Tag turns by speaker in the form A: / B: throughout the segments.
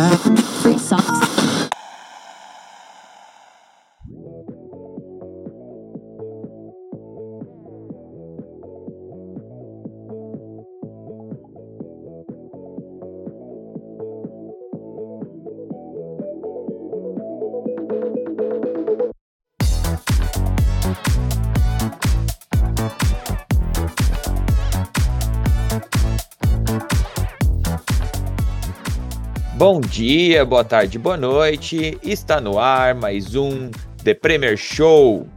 A: love.
B: Bom dia, boa tarde, boa noite. Está no ar mais um The Premier Show.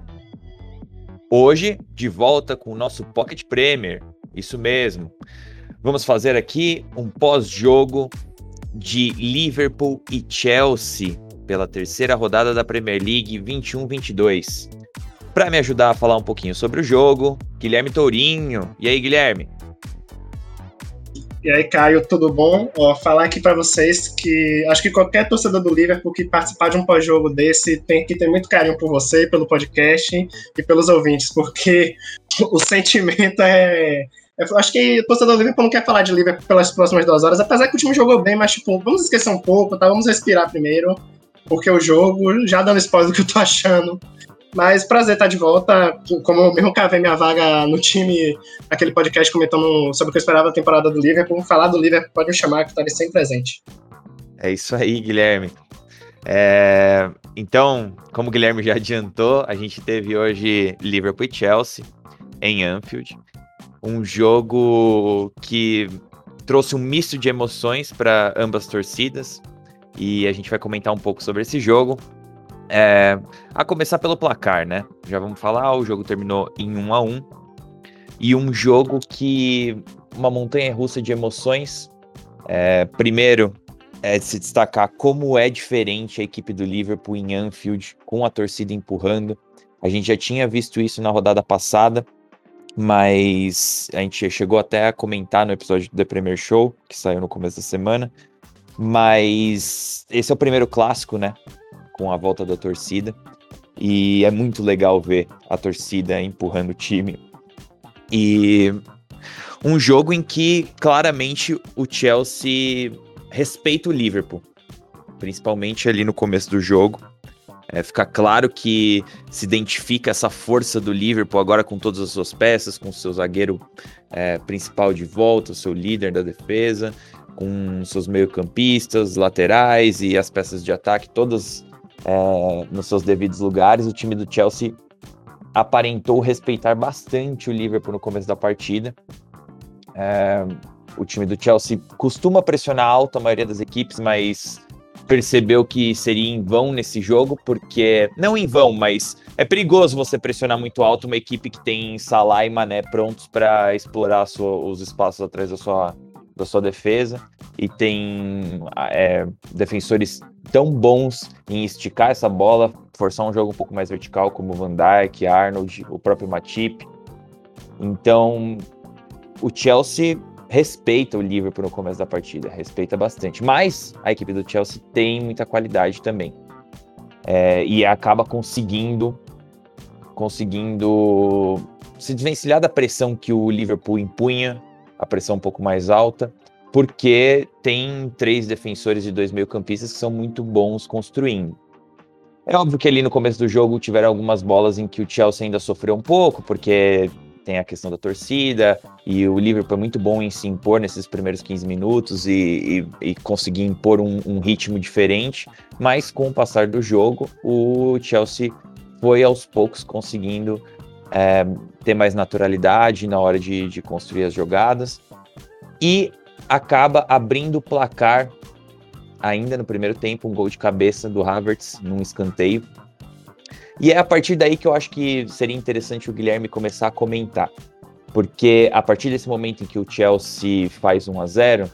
B: Hoje, de volta com o nosso Pocket Premier. Isso mesmo. Vamos fazer aqui um pós-jogo de Liverpool e Chelsea pela terceira rodada da Premier League 21-22. Para me ajudar a falar um pouquinho sobre o jogo, Guilherme Tourinho. E aí, Guilherme?
C: E aí, Caio, tudo bom? Ó, falar aqui para vocês que acho que qualquer torcedor do Liverpool que participar de um pós-jogo desse tem que ter muito carinho por você, pelo podcast e pelos ouvintes, porque o sentimento é. Eu acho que o torcedor do Liverpool não quer falar de Liverpool pelas próximas duas horas, apesar que o time jogou bem, mas, tipo, vamos esquecer um pouco, tá? Vamos respirar primeiro, porque o jogo, já dando spoiler do que eu tô achando, mas prazer estar de volta. Como eu mesmo cavei minha vaga no time, aquele podcast comentando sobre o que eu esperava da temporada do Liverpool. Falar do Liverpool pode me chamar, que estarei sempre presente.
B: É isso aí, Guilherme. É... Então, como o Guilherme já adiantou, a gente teve hoje Liverpool e Chelsea em Anfield. Um jogo que trouxe um misto de emoções para ambas torcidas. E a gente vai comentar um pouco sobre esse jogo. É, a começar pelo placar, né? Já vamos falar, o jogo terminou em 1 a 1 e um jogo que uma montanha russa de emoções. É, primeiro, é de se destacar como é diferente a equipe do Liverpool em Anfield, com a torcida empurrando. A gente já tinha visto isso na rodada passada, mas a gente chegou até a comentar no episódio do The Premier Show, que saiu no começo da semana. Mas esse é o primeiro clássico, né? Com a volta da torcida. E é muito legal ver a torcida empurrando o time. E um jogo em que claramente o Chelsea respeita o Liverpool, principalmente ali no começo do jogo. É, fica claro que se identifica essa força do Liverpool agora com todas as suas peças, com seu zagueiro é, principal de volta, o seu líder da defesa, com seus meio-campistas, laterais e as peças de ataque todas é, nos seus devidos lugares. O time do Chelsea aparentou respeitar bastante o Liverpool no começo da partida. É, o time do Chelsea costuma pressionar alto a maioria das equipes, mas percebeu que seria em vão nesse jogo, porque não em vão, mas é perigoso você pressionar muito alto uma equipe que tem Salah e Mané prontos para explorar sua, os espaços atrás da sua, da sua defesa e tem é, defensores tão bons em esticar essa bola, forçar um jogo um pouco mais vertical, como Van Dijk, Arnold, o próprio Matip. Então, o Chelsea respeita o Liverpool no começo da partida, respeita bastante. Mas a equipe do Chelsea tem muita qualidade também. É, e acaba conseguindo conseguindo se desvencilhar da pressão que o Liverpool impunha, a pressão um pouco mais alta, porque tem três defensores e dois meio-campistas que são muito bons construindo. É óbvio que ali no começo do jogo tiveram algumas bolas em que o Chelsea ainda sofreu um pouco, porque tem a questão da torcida, e o Liverpool é muito bom em se impor nesses primeiros 15 minutos e, e, e conseguir impor um, um, ritmo diferente, mas com o passar do jogo, o Chelsea foi aos poucos conseguindo é, ter mais naturalidade na hora de, de construir as jogadas. E acaba abrindo o placar ainda no primeiro tempo, um gol de cabeça do Havertz num escanteio. E é a partir daí que eu acho que seria interessante o Guilherme começar a comentar. Porque a partir desse momento em que o Chelsea faz 1 a 0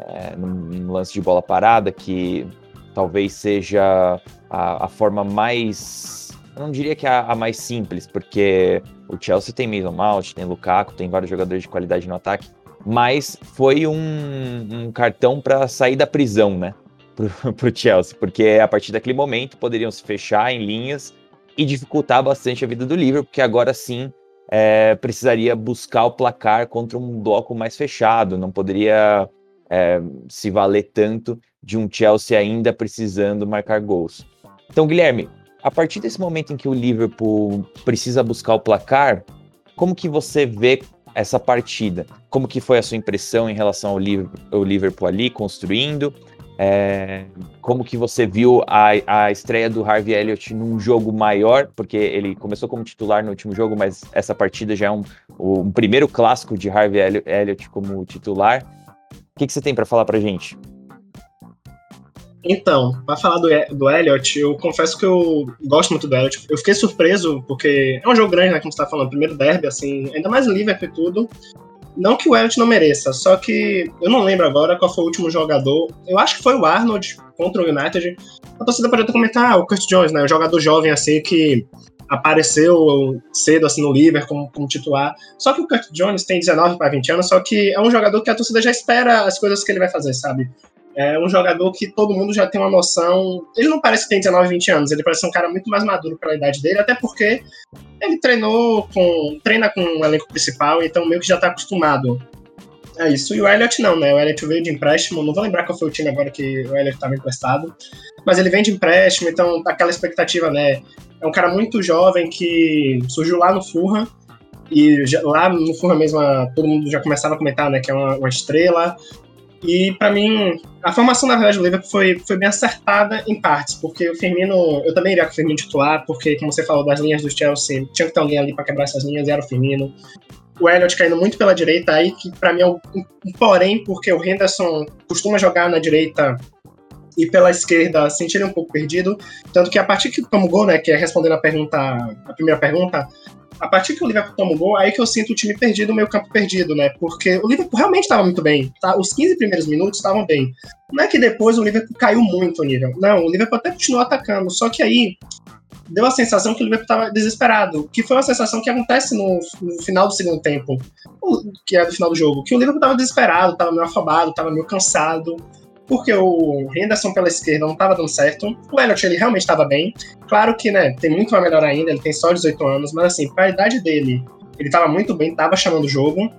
B: é, num, lance de bola parada, que talvez seja a, a forma mais. Não diria que é a, a, mais simples, porque o Chelsea tem Mason Mount, tem Lukaku, tem vários jogadores de qualidade no ataque, mas foi um, um cartão para sair da prisão, né? Para o Chelsea, porque a partir daquele momento poderiam se fechar em linhas e dificultar bastante a vida do Liverpool, porque agora sim é, precisaria buscar o placar contra um bloco mais fechado, não poderia é, se valer tanto de um Chelsea ainda precisando marcar gols. Então, Guilherme, a partir desse momento em que o Liverpool precisa buscar o placar, como que você vê essa partida? Como que foi a sua impressão em relação ao Liverpool, ali construindo? É, como que você viu a, a estreia do Harvey Elliott num jogo maior? Porque ele começou como titular no último jogo, mas essa partida já é um, um primeiro clássico de Harvey Elliott como titular. O que, que você tem para falar para gente?
C: Então, para falar do, do Elliot, eu confesso que eu gosto muito do Elliot. Eu fiquei surpreso, porque é um jogo grande, né? Como você tá falando, primeiro derby, assim, ainda mais Liverpool e tudo. Não que o Elliot não mereça, só que eu não lembro agora qual foi o último jogador. Eu acho que foi o Arnold contra o United. A torcida pode até comentar, ah, o Kurt Jones, né? O jogador jovem, assim, que apareceu cedo assim no Liverpool como, como, titular. Só que o Kurt Jones tem 19 para 20 anos, só que é um jogador que a torcida já espera as coisas que ele vai fazer, sabe? É um jogador que todo mundo já tem uma noção. Ele não parece que tem 19, 20 anos, ele parece um cara muito mais maduro pela idade dele, até porque ele treinou com. treina com o elenco principal, então meio que já tá acostumado a isso. E o Elliot não, né? O Elliot veio de empréstimo, não vou lembrar qual foi o time agora que o Elliot estava emprestado, mas ele vem de empréstimo, então aquela expectativa, né? É um cara muito jovem que surgiu lá no Furra, e já, lá no Furra mesmo todo mundo já começava a comentar, né? Que é uma, uma estrela. E para mim, a formação, na verdade, do Liverpool foi, foi bem acertada em partes, porque o Firmino, eu também iria com o Firmino titular, porque, como você falou, das linhas do Chelsea, tinha que ter alguém ali para quebrar essas linhas, e era o Firmino. O Elliot caindo muito pela direita, aí que para mim é um, um, porém, porque o Henderson costuma jogar na direita e pela esquerda sentir um pouco perdido, tanto que a partir que toma o gol, né, que é respondendo a pergunta, a primeira pergunta, a partir que o Liverpool toma o gol, aí que eu sinto o time perdido, o meio campo perdido, né? Porque o Liverpool realmente estava muito bem. Tá? Os 15 primeiros minutos estavam bem. Não é que depois o Liverpool caiu muito o nível. Não, o Liverpool até continuou atacando. Só que aí deu a sensação que o Liverpool estava desesperado. Que foi uma sensação que acontece no, no, final do segundo tempo, que é do final do jogo. Que o Liverpool estava desesperado, estava meio afobado, estava meio cansado porque o Henderson pela esquerda não estava dando certo. O Elliot, ele realmente estava bem. Claro que, né, tem muito a melhor ainda, ele tem só 18 anos, mas assim, para a idade dele, ele estava muito bem, estava chamando o jogo.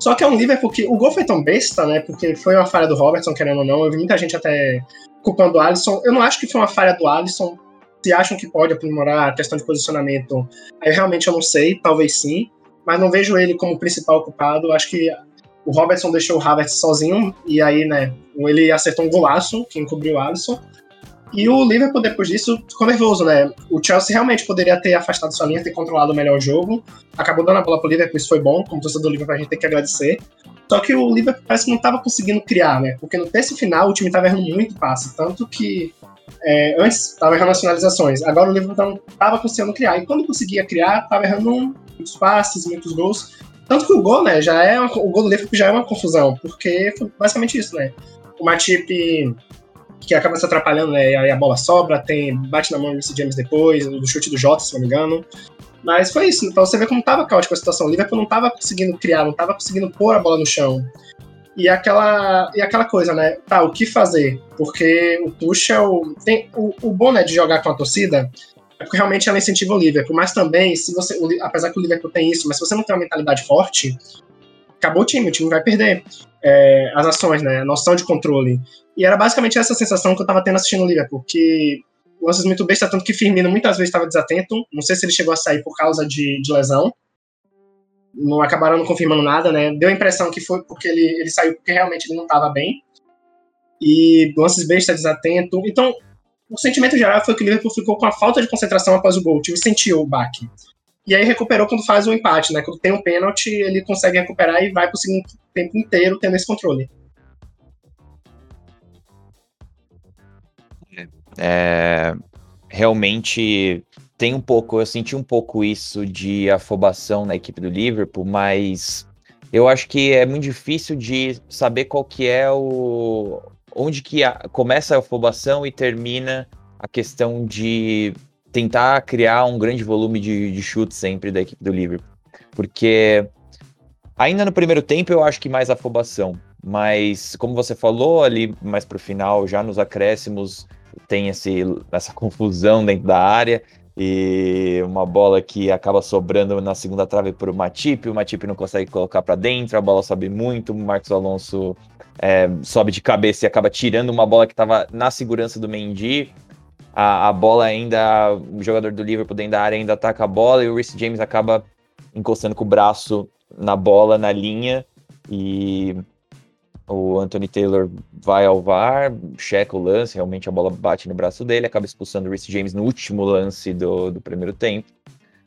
C: Só que é um Liverpool que o gol foi tão besta, né, porque foi uma falha do Robertson, querendo ou não. Eu vi muita gente até culpando o Alisson. Eu não acho que foi uma falha do Alisson. Se acham que pode aprimorar a questão de posicionamento, aí realmente eu não sei, talvez sim. Mas não vejo ele como principal culpado. Acho que o Robertson deixou o Havertz sozinho, e aí, né, ele acertou um golaço que encobriu o Alisson. E o Liverpool, depois disso, ficou nervoso, né? O Chelsea realmente poderia ter afastado sua linha, ter controlado melhor o jogo. Acabou dando a bola pro Liverpool, isso foi bom. Como torcedor do Liverpool, a gente tem que agradecer. Só que o Liverpool parece que não estava conseguindo criar, né? Porque no terço final o time estava errando muito passe. Tanto que é, antes estava errando as finalizações. Agora o Liverpool não estava conseguindo criar. E quando conseguia criar, estava errando muitos passes, muitos gols. Tanto que o gol, né, já é uma, o gol do Liverpool já é uma confusão, porque foi basicamente isso, né? O Matip que acaba se atrapalhando, né? Aí a bola sobra, tem bate na mão do James depois, do chute do Jota, se não me engano. Mas foi isso. Então você vê como tava caótica a situação. O Liverpool não tava conseguindo criar, não tava conseguindo pôr a bola no chão. E aquela, e aquela coisa, né? Tá, o que fazer? Porque o Tuchel tem o, o bom, né, de jogar com a torcida porque realmente ela incentiva o Liverpool. Mas também, se você, apesar que o Liverpool tem isso, mas se você não tem uma mentalidade forte, acabou o time, o time vai perder é, as ações, né? A noção de controle. E era basicamente essa sensação que eu tava tendo assistindo o Liverpool, que lances muito besta, tanto que Firmino muitas vezes estava desatento. Não sei se ele chegou a sair por causa de, de lesão. Não acabaram não confirmando nada, né? Deu a impressão que foi porque ele, ele saiu porque realmente ele não estava bem. E lances besta desatento. Então, o sentimento geral foi que o Liverpool ficou com a falta de concentração após o gol. O time sentiu o baque. E aí recuperou quando faz o empate, né? Quando tem um pênalti, ele consegue recuperar e vai pro segundo tempo inteiro tendo esse controle.
B: É, realmente tem um pouco, eu senti um pouco isso de afobação na equipe do Liverpool, mas eu acho que é muito difícil de saber qual que é o, onde que a, começa a afobação e termina a questão de tentar criar um grande volume de, de sempre da equipe do Liverpool. Porque ainda no primeiro tempo eu acho que mais afobação, mas como você falou ali mais para o final, já nos acréscimos tem esse, essa confusão dentro da área e uma bola que acaba sobrando na segunda trave para o Matip, o Matip não consegue colocar para dentro, a bola sobe muito, o Marcos Alonso é, sobe de cabeça e acaba tirando uma bola que estava na segurança do Mendy. A, a, bola ainda, o jogador do Liverpool dentro da área ainda ataca a bola e o Reece James acaba encostando com o braço na bola, na linha, e o Anthony Taylor vai ao VAR, checa o lance, realmente a bola bate no braço dele, acaba expulsando o Reece James no último lance do, do primeiro tempo.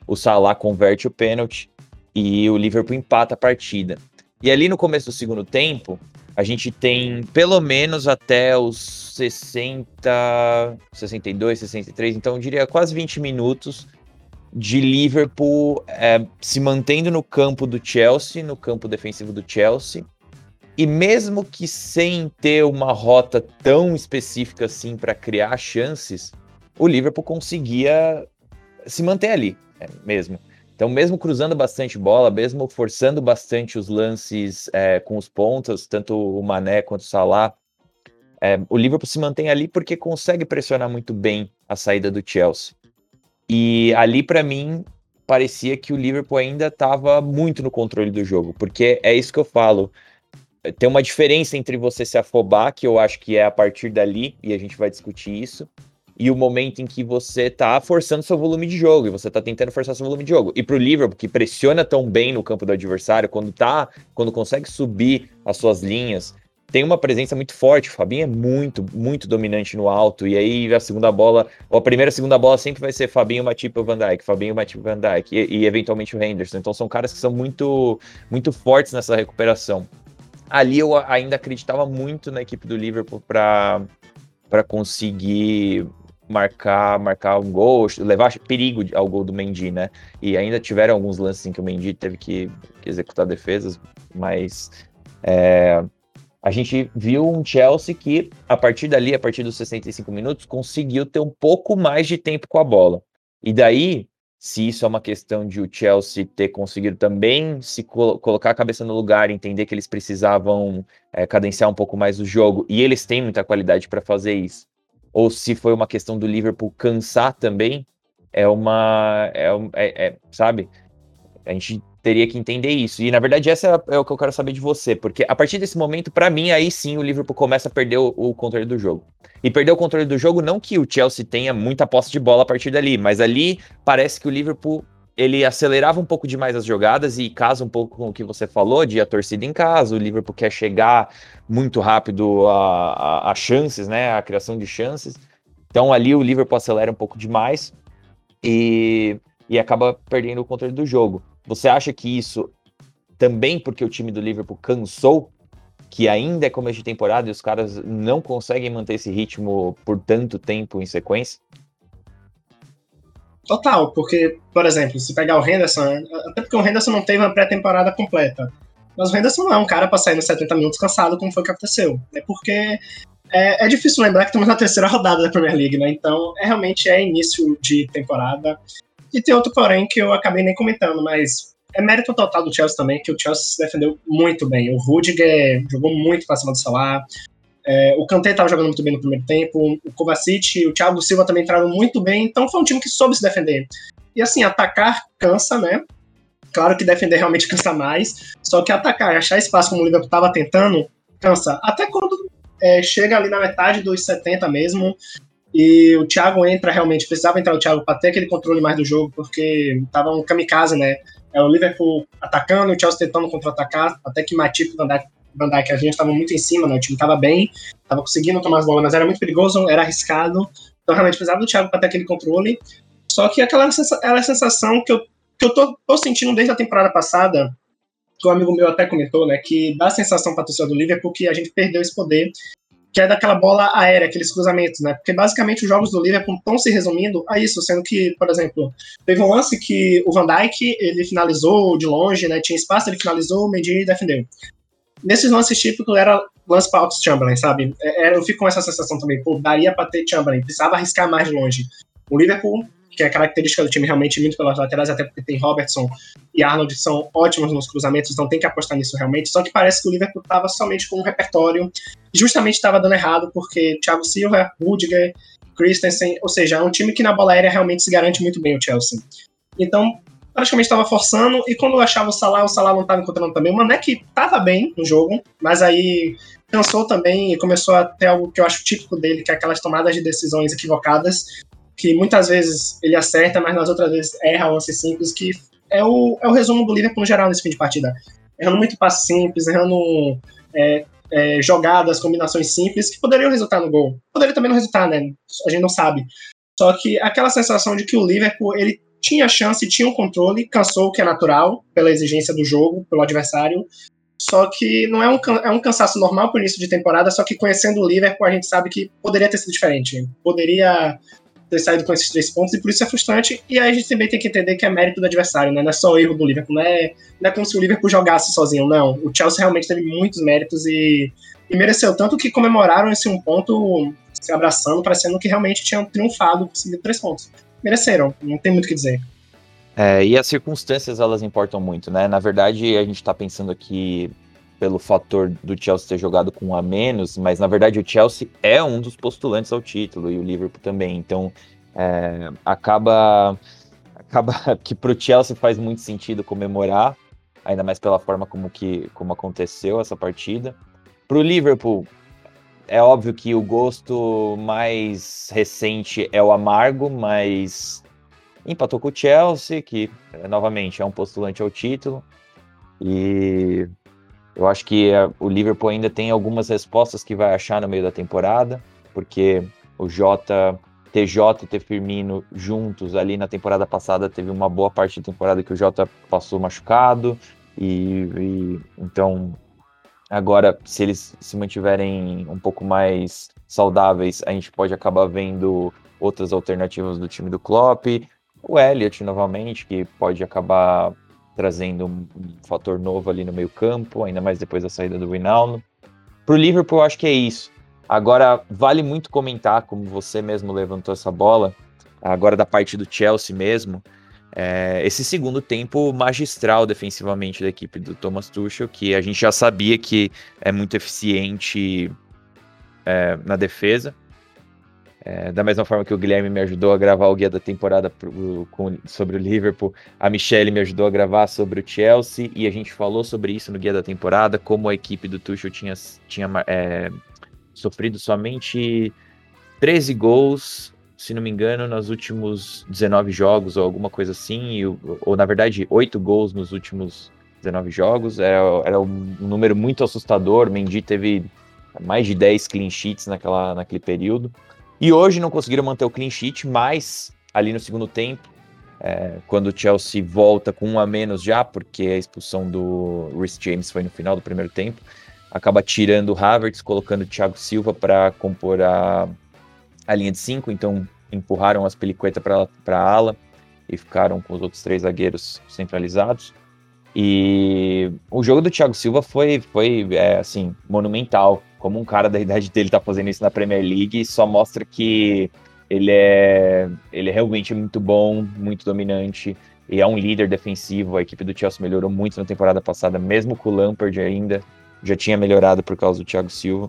B: O Salah converte o pênalti e o Liverpool empata a partida. E ali no começo do segundo tempo, a gente tem pelo menos até os 60, 62, 63, então eu diria quase 20 minutos de Liverpool é, se mantendo no campo do Chelsea, no campo defensivo do Chelsea, e mesmo que sem ter uma rota tão específica assim para criar chances, o Liverpool conseguia se manter ali é, mesmo. Então, mesmo cruzando bastante bola, mesmo forçando bastante os lances é, com os pontas, tanto o Mané quanto o Salah, é, o Liverpool se mantém ali porque consegue pressionar muito bem a saída do Chelsea. E ali, para mim, parecia que o Liverpool ainda estava muito no controle do jogo, porque é isso que eu falo tem uma diferença entre você se afobar, que eu acho que é a partir dali, e a gente vai discutir isso, e o momento em que você tá forçando seu volume de jogo, e você tá tentando forçar seu volume de jogo. E pro Liverpool, que pressiona tão bem no campo do adversário, quando tá, quando consegue subir as suas linhas, tem uma presença muito forte. O Fabinho é muito, muito dominante no alto. E aí a segunda bola, ou a primeira e segunda bola sempre vai ser Fabinho, Matip e Van Dijk, Fabinho, Matip Van Dijk, e, e, eventualmente o Henderson. Então são caras que são muito, muito fortes nessa recuperação ali eu ainda acreditava muito na equipe do Liverpool para conseguir marcar marcar um gol, levar perigo ao gol do Mendy, né? E ainda tiveram alguns lances em que o Mendy teve que, que executar defesas, mas é, a gente viu um Chelsea que, a partir dali, a partir dos 65 minutos, conseguiu ter um pouco mais de tempo com a bola. E daí, se isso é uma questão de o Chelsea ter conseguido também se colo colocar a cabeça no lugar, entender que eles precisavam é, cadenciar um pouco mais o jogo, e eles têm muita qualidade para fazer isso. Ou se foi uma questão do Liverpool cansar também, é uma. É, é, é sabe? A gente teria que entender isso. E na verdade, essa é o que eu quero saber de você, porque a partir desse momento, para mim, aí sim o Liverpool começa a perder o, o, controle do jogo. E perder o controle do jogo, não que o Chelsea tenha muita posse de bola a partir dali, mas ali parece que o Liverpool ele acelerava um pouco demais as jogadas e casa um pouco com o que você falou de a torcida em casa, o Liverpool quer chegar muito rápido a, a, a chances, né, a criação de chances. Então ali o Liverpool acelera um pouco demais e, e acaba perdendo o controle do jogo. Você acha que isso também porque o time do Liverpool cansou, que ainda é começo de temporada e os caras não conseguem manter esse ritmo por tanto tempo em sequência?
C: Total, porque, por exemplo, se pegar o Henderson, até porque o Henderson não teve uma pré-temporada completa. Mas o Henderson não é um cara para sair nos 70 minutos cansado, como foi que aconteceu. É porque é, é, difícil lembrar que estamos na terceira rodada da Premier League, né? Então, é, realmente é início de temporada. E tem outro porém que eu acabei nem comentando, mas é mérito total do Chelsea também, que o Chelsea se defendeu muito bem. O Rudiger jogou muito pra cima do Salah. É, o Kanté estava jogando muito bem no primeiro tempo. O Kovacic e o Thiago Silva também entraram muito bem. Então foi um time que soube se defender. E assim, atacar cansa, né? Claro que defender realmente cansa mais. Só que atacar, achar espaço como o Liverpool estava tentando, cansa. Até quando é, chega ali na metade dos 70 mesmo, e o Thiago entra realmente, precisava entrar o Thiago para ter aquele controle mais do jogo, porque tava um kamikaze, né? É o Liverpool atacando, o Chelsea tentando contra-atacar, até que Matip e Van Dijk, Van Dijk a gente estava muito em cima, né? O time estava bem, estava conseguindo tomar as bolas, mas era muito perigoso, era arriscado. Então realmente precisava do Thiago para ter aquele controle. Só que aquela, aquela sensação que eu, que eu tô, tô sentindo desde a temporada passada, que um amigo meu até comentou, né? Que dá a sensação para torcida do Liverpool que a gente perdeu esse poder que é daquela bola aérea, aqueles cruzamentos, né? Porque basicamente os jogos do Liverpool estão se resumindo a isso, sendo que, por exemplo, teve um lance que o Van Dijk ele finalizou de longe, né? Tinha espaço, ele finalizou, o Mendy defendeu. Nesses lances típicos era lance para Ox Chamberlain, sabe? É, é, eu fico com essa sensação também, pô, daria para ter Chamberlain, precisava arriscar mais longe. O Liverpool que é característica do time realmente muito pelas laterais, até porque tem Robertson e Arnold que são ótimos nos cruzamentos, então tem que apostar nisso realmente. Só que parece que o Liverpool estava somente com um repertório justamente estava dando errado, porque Thiago Silva, Rudiger, Christensen, ou seja, é um time que na bola aérea realmente se garante muito bem o Chelsea. Então, praticamente estava forçando, e quando eu achava o Salah, o Salah não estava encontrando também. O Mané que estava bem no jogo, mas aí cansou também e começou a ter algo que eu acho típico dele, que é aquelas tomadas de decisões equivocadas, que muitas vezes ele acerta, mas nas outras vezes erra lances simples, que é o, é o resumo do Liverpool no geral nesse fim de partida. Errando muito passe simples, errando é, é, jogadas, combinações simples, que poderiam resultar no gol. Poderia também não resultar, né? A gente não sabe. Só que aquela sensação de que o Liverpool, ele tinha chance, tinha um controle, cansou, o que é natural, pela exigência do jogo, pelo adversário. Só que não é um, é um cansaço normal por início de temporada, só que conhecendo o Liverpool, a gente sabe que poderia ter sido diferente. Poderia ter saído com esses três pontos, e por isso é frustrante. E aí a gente também tem que entender que é mérito do adversário, né? Não é só o erro do Liverpool, não é, não é como se o Liverpool jogasse sozinho, não. O Chelsea realmente teve muitos méritos e, e mereceu tanto que comemoraram esse um ponto se abraçando, parecendo que realmente tinham triunfado, conseguido três pontos. Mereceram, não tem muito o que dizer.
B: É, e as circunstâncias, elas importam muito, né? Na verdade, a gente está pensando aqui pelo fator do Chelsea ter jogado com um a menos, mas na verdade o Chelsea é um dos postulantes ao título e o Liverpool também. Então é, acaba acaba que para o Chelsea faz muito sentido comemorar, ainda mais pela forma como que como aconteceu essa partida. Para o Liverpool é óbvio que o gosto mais recente é o amargo, mas empatou com o Chelsea, que novamente é um postulante ao título. E eu acho que é, o Liverpool ainda tem algumas respostas que vai achar no meio da temporada, porque o Jota, TJ e T Firmino juntos ali na temporada passada teve uma boa parte da temporada que o Jota passou machucado e, e então agora se eles se mantiverem um pouco mais saudáveis, a gente pode acabar vendo outras alternativas do time do Klopp, o Elliot novamente que pode acabar trazendo um, fator novo ali no meio campo, ainda mais depois da saída do Rinaldo. Para o Liverpool, eu acho que é isso. Agora, vale muito comentar, como você mesmo levantou essa bola, agora da parte do Chelsea mesmo, é, esse segundo tempo magistral defensivamente da equipe do Thomas Tuchel, que a gente já sabia que é muito eficiente é, na defesa, é, da mesma forma que o Guilherme me ajudou a gravar o guia da temporada pro, com, sobre o Liverpool, a Michelle me ajudou a gravar sobre o Chelsea e a gente falou sobre isso no guia da temporada, como a equipe do Tuchel tinha, tinha é, sofrido somente 13 gols, se não me engano, nos últimos 19 jogos ou alguma coisa assim, ou, ou na verdade 8 gols nos últimos 19 jogos, era, era um número muito assustador, Mendy teve mais de 10 clean sheets naquela, naquele período. E hoje não conseguiram manter o clean sheet, mas ali no segundo tempo, é, quando o Chelsea volta com um a menos já, porque a expulsão do Rhys James foi no final do primeiro tempo, acaba tirando o Havertz, colocando o Thiago Silva para compor a, a linha de cinco, então empurraram as peliquetas para a ala e ficaram com os outros três zagueiros centralizados. E o jogo do Thiago Silva foi, foi é, assim, monumental como um cara da idade dele tá fazendo isso na Premier League, só mostra que ele é, ele é realmente muito bom, muito dominante, e é um líder defensivo. A equipe do Chelsea melhorou muito na temporada passada, mesmo com o Lampard ainda, já tinha melhorado por causa do Thiago Silva.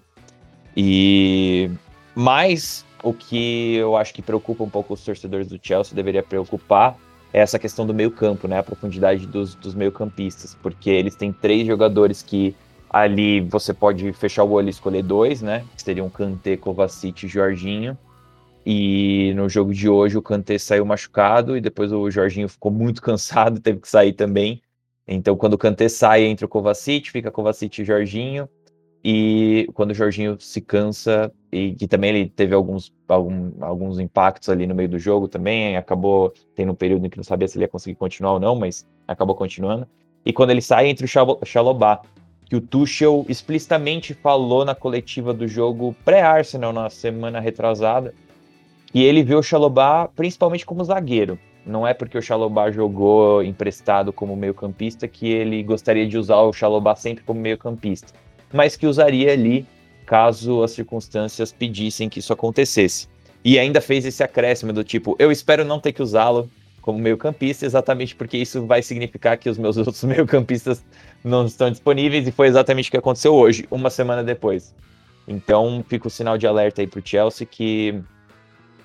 B: E mais o que eu acho que preocupa um pouco os torcedores do Chelsea, deveria preocupar, é essa questão do meio-campo, né? A profundidade dos, dos meio-campistas, porque eles têm três jogadores que Ali você pode fechar o olho e escolher dois, né? Que seriam Kanté, Kovacic e Jorginho. E no jogo de hoje o Kanté saiu machucado e depois o Jorginho ficou muito cansado, teve que sair também. Então quando o Kanté sai, entra o Kovacic, fica Kovacic e Jorginho. E quando o Jorginho se cansa, e que também ele teve alguns, algum, alguns impactos ali no meio do jogo também, acabou tendo um período em que não sabia se ele ia conseguir continuar ou não, mas acabou continuando. E quando ele sai, entra o Xalobá que o Tuchel explicitamente falou na coletiva do jogo pré-Arsenal na semana retrasada, e ele viu o Chalobah principalmente como zagueiro. Não é porque o Chalobah jogou emprestado como meio-campista que ele gostaria de usar o Chalobah sempre como meio-campista, mas que usaria ali caso as circunstâncias pedissem que isso acontecesse. E ainda fez esse acréscimo do tipo, eu espero não ter que usá-lo como meio-campista, exatamente porque isso vai significar que os meus outros meio-campistas não estão disponíveis, e foi exatamente o que aconteceu hoje, uma semana depois. Então fica o sinal de alerta aí para o Chelsea que,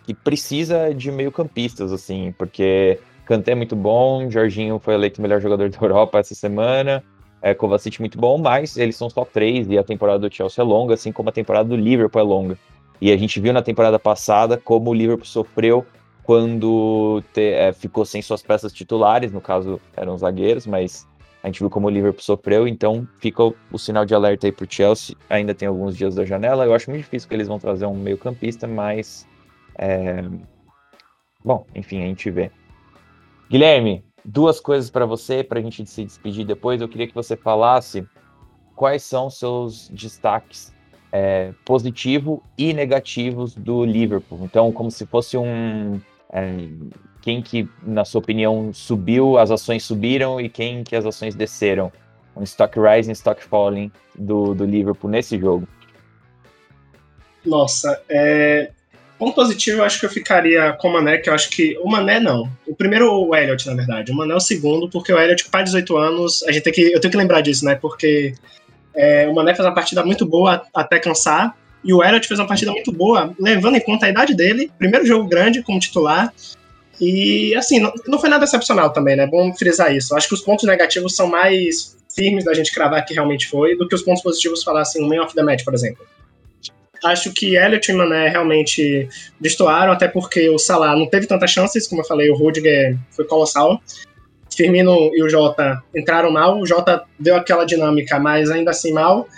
B: que precisa de meio-campistas, assim, porque Kanté muito bom, Jorginho foi eleito melhor jogador da Europa essa semana, é, Kovacic muito bom, mas eles são só três e a temporada do Chelsea é longa, assim como a temporada do Liverpool é longa. E a gente viu na temporada passada como o Liverpool sofreu quando te, é, ficou sem suas peças titulares, no caso eram zagueiros, mas a gente viu como o Liverpool sofreu, então fica o, o sinal de alerta aí pro Chelsea. Ainda tem alguns dias da janela. Eu acho muito difícil que eles vão trazer um meio-campista, mas. É... Bom, enfim, a gente vê. Guilherme, duas coisas para você, para a gente se despedir depois. Eu queria que você falasse quais são seus destaques é, positivo e negativos do Liverpool. Então, como se fosse um. É, quem que, na sua opinião, subiu, as ações subiram e quem que as ações desceram. Um stock rising, stock falling do, do Liverpool nesse jogo.
C: Nossa, é, Ponto positivo, eu acho que eu ficaria com o Mané, que eu acho que. O Mané não. O primeiro, o Elliot, na verdade. O Mané é o segundo, porque o Elliot, de 18 anos, a gente tem que. Eu tenho que lembrar disso, né? Porque é, o Mané fez uma partida muito boa até cansar. E o Elliot fez uma partida muito boa, levando em conta a idade dele. Primeiro jogo grande como titular. E, assim, não, não foi nada excepcional também, né? Bom frisar isso. Eu acho que os pontos negativos são mais firmes da gente cravar que realmente foi, do que os pontos positivos falar assim, o main of the match, por exemplo. Acho que Elliot e Mané realmente destoaram, até porque o Salah não teve tantas chances, como eu falei, o Rudiger foi colossal. Firmino e o Jota entraram mal, o Jota deu aquela dinâmica, mas ainda assim mal.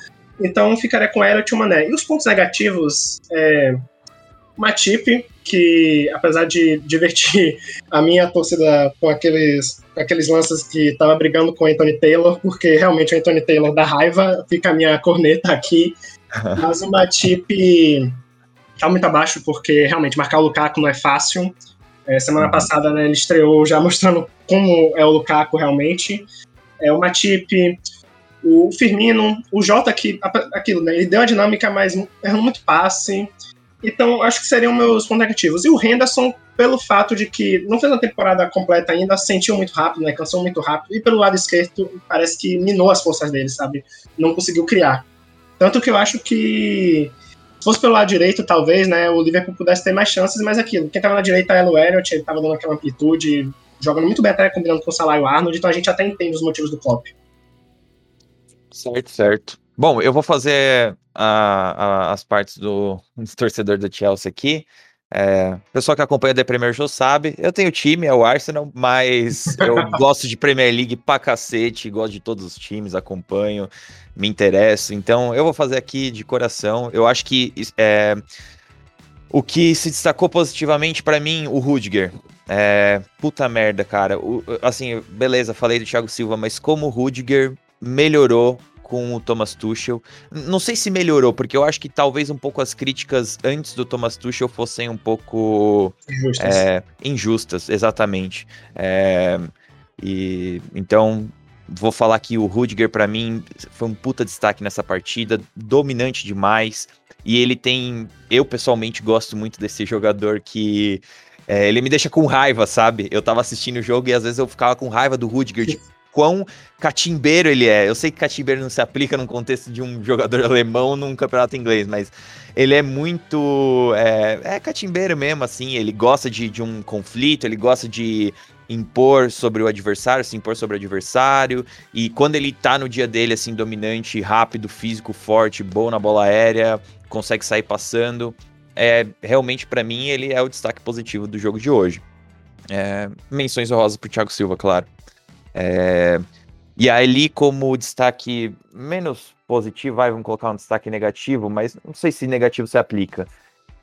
C: Então ficaria com Elliot e Mané. E os pontos negativos, é, Matip, que apesar de divertir a minha torcida com aqueles, aqueles lances que estava brigando com o Anthony Taylor, porque realmente o Anthony Taylor dá raiva, fica a minha corneta aqui mas o Matip tá muito abaixo, porque realmente marcar o Lukaku não é fácil. É, semana uhum. passada né, ele estreou já mostrando como é o Lukaku realmente. É, o Matip, o Firmino, o Jota, que, aquilo, né, ele deu a dinâmica, mas errou muito passe. Então, acho que seriam meus pontos negativos. E o Henderson, pelo fato de que não fez uma temporada completa ainda, sentiu muito rápido, né? Cansou muito rápido. E pelo lado esquerdo, parece que minou as forças dele, sabe? Não conseguiu criar. Tanto que eu acho que se fosse pelo lado direito, talvez, né, o Liverpool pudesse ter mais chances, mas aquilo, quem tava na direita era o Elliot, ele tava dando aquela amplitude, jogando muito bem até combinando com o Salah e o Arnold, então a gente até entende os motivos do Klopp.
B: Certo, certo. Bom, eu vou fazer a, a, as partes do, do torcedor do Chelsea aqui. É, o pessoal que acompanha The Premier Show sabe, eu tenho time, é o Arsenal, mas eu gosto de Premier League pra cacete, gosto de todos os times, acompanho, me interesso. Então eu vou fazer aqui de coração. Eu acho que é, o que se destacou positivamente para mim, o Rudiger. É, puta merda, cara. O, assim, beleza, falei do Thiago Silva, mas como o Rudiger melhorou com o Thomas Tuchel. Não sei se melhorou, porque eu acho que talvez um pouco as críticas antes do Thomas Tuchel fossem um pouco injustas, é, injustas exatamente. É, e então vou falar que o Rudiger para mim foi um puta destaque nessa partida, dominante demais. E ele tem, eu pessoalmente gosto muito desse jogador que é, ele me deixa com raiva, sabe? Eu tava assistindo o jogo e às vezes eu ficava com raiva do Rudiger, de quão catimbeiro ele é. Eu sei que catimbeiro não se aplica no contexto de um jogador alemão num campeonato inglês, mas ele é muito. É, é catimbeiro mesmo, assim. Ele gosta de, de um conflito, ele gosta de impor sobre o adversário, se impor sobre o adversário. E quando ele tá no dia dele, assim, dominante, rápido, físico, forte, bom na bola aérea, consegue sair passando. É, realmente, para mim, ele é o destaque positivo do jogo de hoje. É, menções honrosas pro Thiago Silva, claro. É, e ali, como destaque menos positivo, vai, vamos colocar um destaque negativo, mas não sei se negativo se aplica.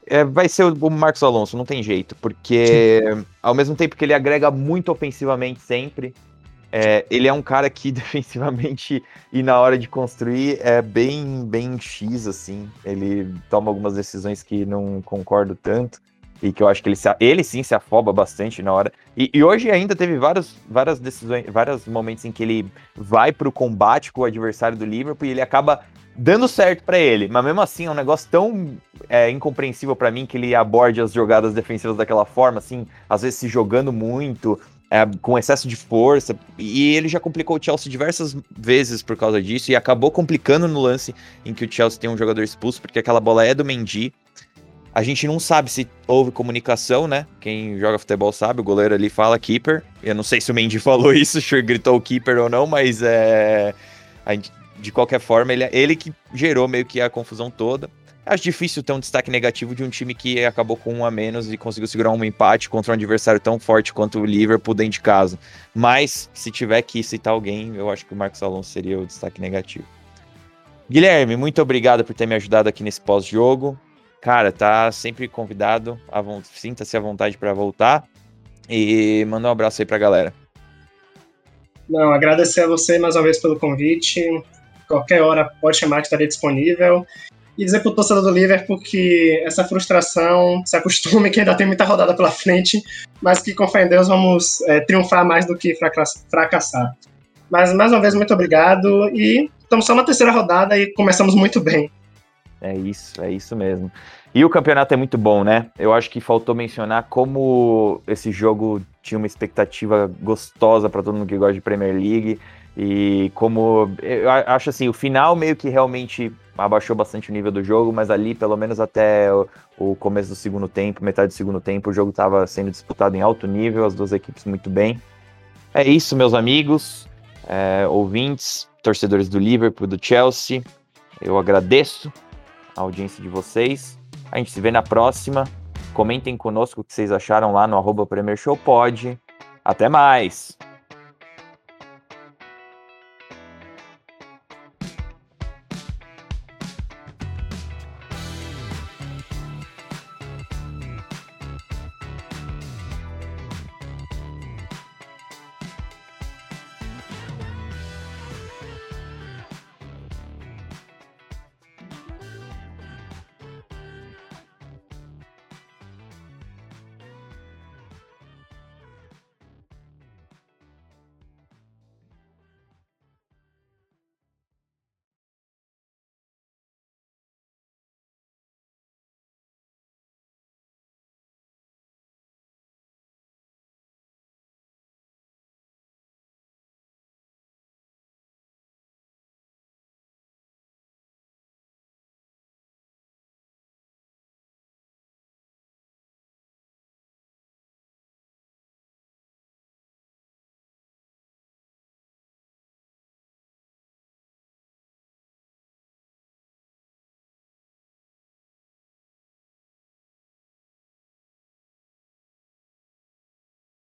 B: É, vai ser o, Marcos Alonso, não tem jeito, porque ao mesmo tempo que ele agrega muito ofensivamente sempre, é, ele é um cara que defensivamente e na hora de construir é bem, bem X, assim. Ele toma algumas decisões que não concordo tanto e que eu acho que ele, se, ele sim se afoba bastante na hora. E, e, hoje ainda teve vários, várias decisões, vários momentos em que ele vai pro combate com o adversário do Liverpool e ele acaba dando certo para ele. Mas mesmo assim é um negócio tão é, incompreensível para mim que ele aborde as jogadas defensivas daquela forma, assim, às vezes se jogando muito. É, com excesso de força, e ele já complicou o Chelsea diversas vezes por causa disso, e acabou complicando no lance em que o Chelsea tem um jogador expulso, porque aquela bola é do Mendy, A gente não sabe se houve comunicação, né? Quem joga futebol sabe, o goleiro ali fala keeper. Eu não sei se o Mendy falou isso, gritou keeper ou não, mas é. Gente, de qualquer forma, ele, ele que gerou meio que a confusão toda. Acho difícil ter um destaque negativo de um time que acabou com um a menos e conseguiu segurar um empate contra um adversário tão forte quanto o Liverpool dentro de casa. Mas, se tiver que citar alguém, eu acho que o Marcos Alonso seria o destaque negativo. Guilherme, muito obrigado por ter me ajudado aqui nesse pós-jogo. Cara, tá sempre convidado, sinta-se à vontade para voltar. E manda um abraço aí pra galera.
C: Não, agradecer a você mais uma vez pelo convite. Qualquer hora pode chamar estarei disponível. E dizer pro torcedor do Liverpool que essa frustração se acostume, que ainda tem muita rodada pela frente, mas que com fé em Deus vamos é, triunfar mais do que fracassar. Mas mais uma vez, muito obrigado e estamos só na terceira rodada e começamos muito bem.
B: É isso, é isso mesmo. E o campeonato é muito bom, né? Eu acho que faltou mencionar como esse jogo tinha uma expectativa gostosa para todo mundo que gosta de Premier League. E como eu acho assim, o final meio que realmente abaixou bastante o nível do jogo, mas ali, pelo menos até o, começo do segundo tempo, metade do segundo tempo, o jogo estava sendo disputado em alto nível, as duas equipes muito bem. É isso, meus amigos, é, ouvintes, torcedores do Liverpool, do Chelsea. Eu agradeço a audiência de vocês. A gente se vê na próxima. Comentem conosco o que vocês acharam lá no arroba Premier Show Pod. Até mais!